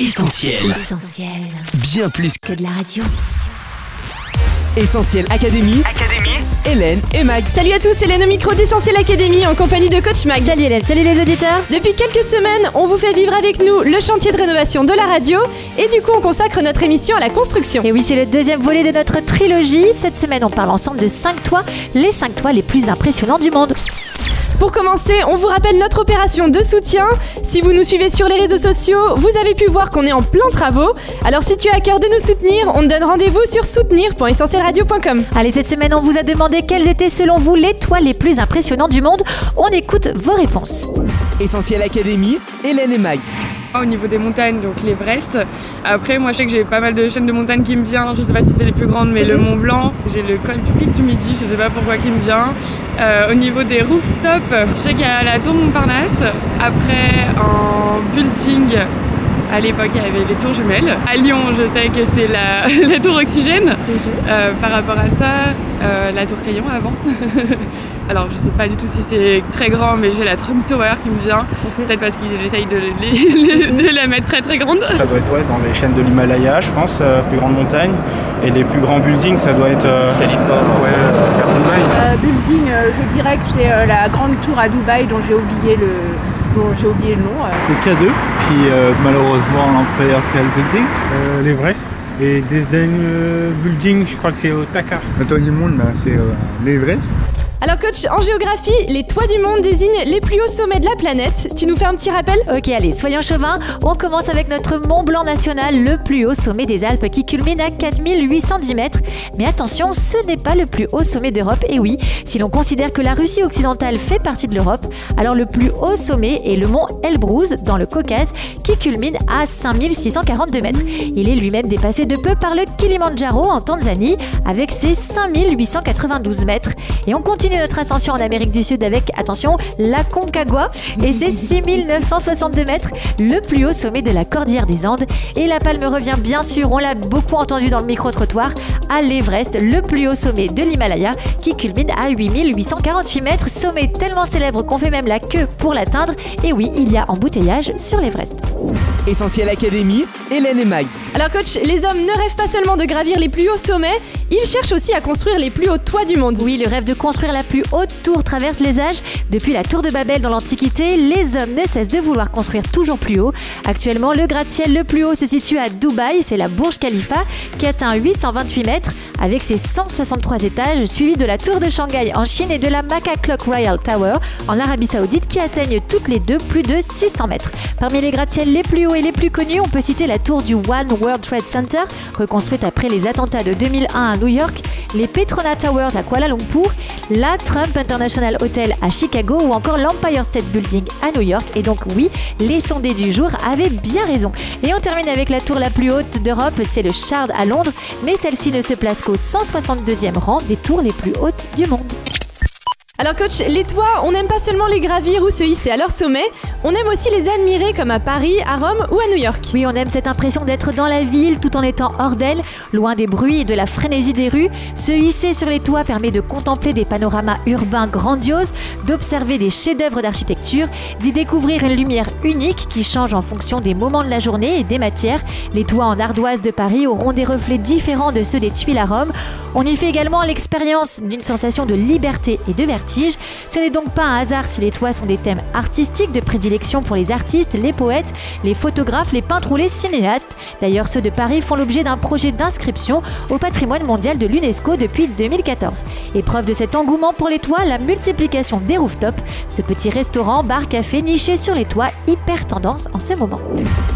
Essentiel. Essentiel. Bien plus Que de la radio. Essentiel Académie. Académie. Hélène et Mag. Salut à tous, Hélène au micro d'Essentiel Academy en compagnie de Coach Mag. Salut Hélène, salut les auditeurs. Depuis quelques semaines, on vous fait vivre avec nous le chantier de rénovation de la radio et du coup on consacre notre émission à la construction. Et oui, c'est le deuxième volet de notre trilogie. Cette semaine, on parle ensemble de 5 toits, les 5 toits les plus impressionnants du monde. Pour commencer, on vous rappelle notre opération de soutien. Si vous nous suivez sur les réseaux sociaux, vous avez pu voir qu'on est en plein travaux. Alors si tu as à cœur de nous soutenir, on te donne rendez-vous sur soutenir.essentielradio.com. Allez, cette semaine, on vous a demandé quels étaient selon vous les toits les plus impressionnants du monde. On écoute vos réponses. Essentiel Académie. Hélène et Mag. Au niveau des montagnes, donc l'Everest. Après, moi je sais que j'ai pas mal de chaînes de montagnes qui me viennent. Je sais pas si c'est les plus grandes, mais le Mont Blanc. J'ai le col du Pic du Midi, je sais pas pourquoi qui me vient. Euh, au niveau des rooftops, je sais qu'il y a la tour Montparnasse. Après, en building, à l'époque, il y avait les tours jumelles. À Lyon, je sais que c'est la, la tour Oxygène. Euh, par rapport à ça, euh, la tour Crayon avant. Alors, je sais pas du tout si c'est très grand, mais j'ai la Trump Tower qui me vient. Peut-être parce qu'il essaye de, les- de la mettre très très grande. Ça doit être ouais, dans les chaînes de l'Himalaya, je pense, euh, plus grande montagne. Et les plus grands buildings, ça doit être. Euh, Ouais, euh. Euh, building, euh, je dirais que c'est euh, la grande tour à Dubaï dont j'ai oublié le dont j'ai oublié le nom. euh. le K2, puis euh, malheureusement l'Empire State Building. Euh, l'Everest et Design euh, Building, je crois que c'est au Dakar. Le monde, là, c'est euh, l'Everest. Alors coach, en géographie, les toits du monde désignent les plus hauts sommets de la planète. Tu nous fais un petit rappel? Ok, allez, soyons chauvins. On commence avec notre Mont Blanc national, le plus haut sommet des Alpes qui culmine à 4810 mètres. Mais attention, ce n'est pas le plus haut sommet d'Europe. Et oui, si l'on considère que la Russie occidentale fait partie de l'Europe, alors le plus haut sommet est le mont Elbrus dans le Caucase qui culmine à 5642 mètres. Il est lui-même dépassé de peu par le Kilimandjaro en Tanzanie avec ses 5892 mètres. Et on continue notre ascension en Amérique du Sud avec, attention, la Concagua et ses 6962 mètres, le plus haut sommet de la Cordillère des Andes. Et la palme revient bien sûr, on l'a beaucoup entendu dans le micro-trottoir, à l'Everest, le plus haut sommet de l'Himalaya qui culmine à 8848 mètres, sommet tellement célèbre qu'on fait même la queue pour l'atteindre. Et oui, il y a embouteillage sur l'Everest. Essentiel Académie. Hélène et Mag. Alors coach, les hommes ne rêvent pas seulement de gravir les plus hauts sommets, ils cherchent aussi à construire les plus hauts toits du monde. Oui, le rêve de construire la plus haute tour traverse les âges. Depuis la tour de Babel dans l'Antiquité, les hommes ne cessent de vouloir construire toujours plus haut. Actuellement, le gratte-ciel le plus haut se situe à Dubaï, c'est la Burj Khalifa, qui atteint 828 mètres, avec ses 163 étages, suivi de la tour de Shanghai en Chine et de la Maca Clock Royal Tower en Arabie Saoudite, qui atteignent toutes les deux plus de 600 mètres. Parmi les gratte-ciels les plus hauts et les plus connus, on peut citer la tour du One World Trade Center, reconstruite après les attentats de 2001 à New York, les Petronas Towers à Kuala Lumpur, la Trump International Hotel à Chicago ou encore l'Empire State Building à New York. Et donc oui, les sondés du jour avaient bien raison. Et on termine avec la tour la plus haute d'Europe, c'est le Shard à Londres, mais celle-ci ne se place qu'au 162e rang des tours les plus hautes du monde. Alors coach, les toits, on n'aime pas seulement les gravir ou se hisser à leur sommet, on aime aussi les admirer comme à Paris, à Rome ou à New York. Oui, on aime cette impression d'être dans la ville tout en étant hors d'elle, loin des bruits et de la frénésie des rues. Se hisser sur les toits permet de contempler des panoramas urbains grandioses, d'observer des chefs-d'œuvre d'architecture, d'y découvrir une lumière unique qui change en fonction des moments de la journée et des matières. Les toits en ardoise de Paris auront des reflets différents de ceux des tuiles à Rome. On y fait également l'expérience d'une sensation de liberté et de vertige. Ce n'est donc pas un hasard si les toits sont des thèmes artistiques de prédilection pour les artistes, les poètes, les photographes, les peintres ou les cinéastes. D'ailleurs, ceux de Paris font l'objet d'un projet d'inscription au patrimoine mondial de l'UNESCO depuis 2014. Et preuve de cet engouement pour les toits, la multiplication des rooftops, ce petit restaurant, bar, café niché sur les toits, hyper tendance en ce moment.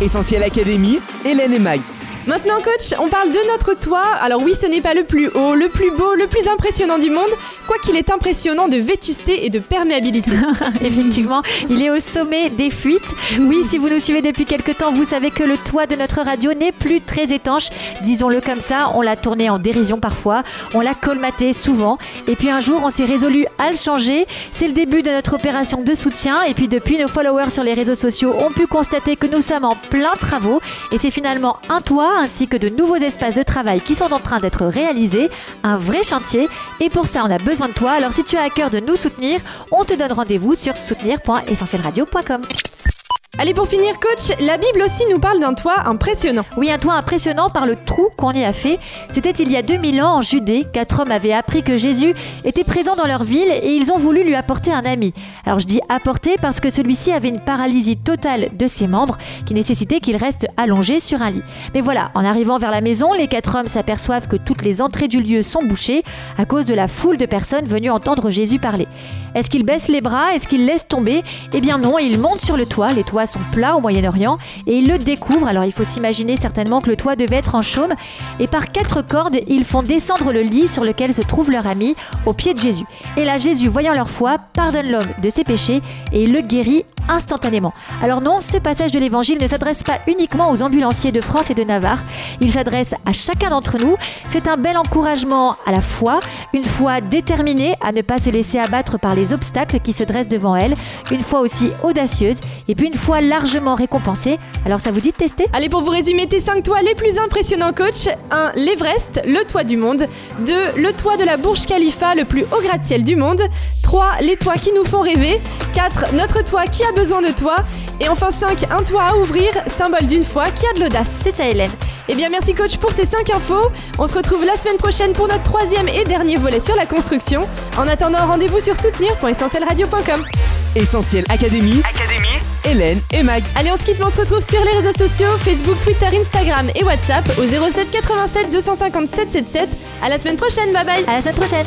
Essentiel Académie. Hélène et Mag. Maintenant coach, on parle de notre toit. Alors oui, ce n'est pas le plus haut, le plus beau, le plus impressionnant du monde, quoiqu'il est impressionnant de vétusté et de perméabilité. Effectivement, il est au sommet des fuites. Oui, si vous nous suivez depuis quelque temps, vous savez que le toit de notre radio n'est plus très étanche. Disons-le comme ça, on l'a tourné en dérision parfois, on l'a colmaté souvent. Et puis un jour, on s'est résolu à le changer. C'est le début de notre opération de soutien. Et puis depuis, nos followers sur les réseaux sociaux ont pu constater que nous sommes en plein travaux. Et c'est finalement un toit ainsi que de nouveaux espaces de travail qui sont en train d'être réalisés. Un vrai chantier. Et pour ça, on a besoin de toi. Alors si tu as à cœur de nous soutenir, on te donne rendez-vous sur soutenir.essentielradio.com. Allez, pour finir, coach, la Bible aussi nous parle d'un toit impressionnant. Oui, un toit impressionnant par le trou qu'on y a fait. C'était il y a 2000 ans en Judée. Quatre hommes avaient appris que Jésus était présent dans leur ville et ils ont voulu lui apporter un ami. Alors je dis apporter parce que celui-ci avait une paralysie totale de ses membres qui nécessitait qu'il reste allongé sur un lit. Mais voilà, en arrivant vers la maison, les quatre hommes s'aperçoivent que toutes les entrées du lieu sont bouchées à cause de la foule de personnes venues entendre Jésus parler. Est-ce qu'ils baissent les bras? Est-ce qu'ils laissent tomber? Eh bien non, ils montent sur le toit. Les sont plats au Moyen-Orient et ils le découvrent. Alors il faut s'imaginer certainement que le toit devait être en chaume. Et par quatre cordes, ils font descendre le lit sur lequel se trouve leur ami au pied de Jésus. Et là, Jésus, voyant leur foi, pardonne l'homme de ses péchés et le guérit instantanément. Alors non, ce passage de l'évangile ne s'adresse pas uniquement aux ambulanciers de France et de Navarre, il s'adresse à chacun d'entre nous. C'est un bel encouragement à la foi, une foi déterminée à ne pas se laisser abattre par les obstacles qui se dressent devant elle, une foi aussi audacieuse et puis une foi largement récompensée. Alors ça vous dit de tester? Allez, pour vous résumer tes 5 toits les plus impressionnants, coach 1. L'Everest, le toit du monde. 2. Le toit de la Burj Khalifa, le plus haut gratte-ciel du monde. 3. Les toits qui nous font rêver. 4. Notre toit qui a besoin de toi. Et enfin 5. Un toit à ouvrir, symbole d'une foi qui a de l'audace. C'est ça Hélène. Eh bien merci coach pour ces 5 infos. On se retrouve la semaine prochaine pour notre troisième et dernier volet sur la construction. En attendant, rendez-vous sur soutenir.essentielradio.com. Essentiel Académie. Hélène et Mag. Allez, on se quitte, mais on se retrouve sur les réseaux sociaux Facebook, Twitter, Instagram et WhatsApp au 07 87 257 77. À la semaine prochaine, bye bye. À la semaine prochaine.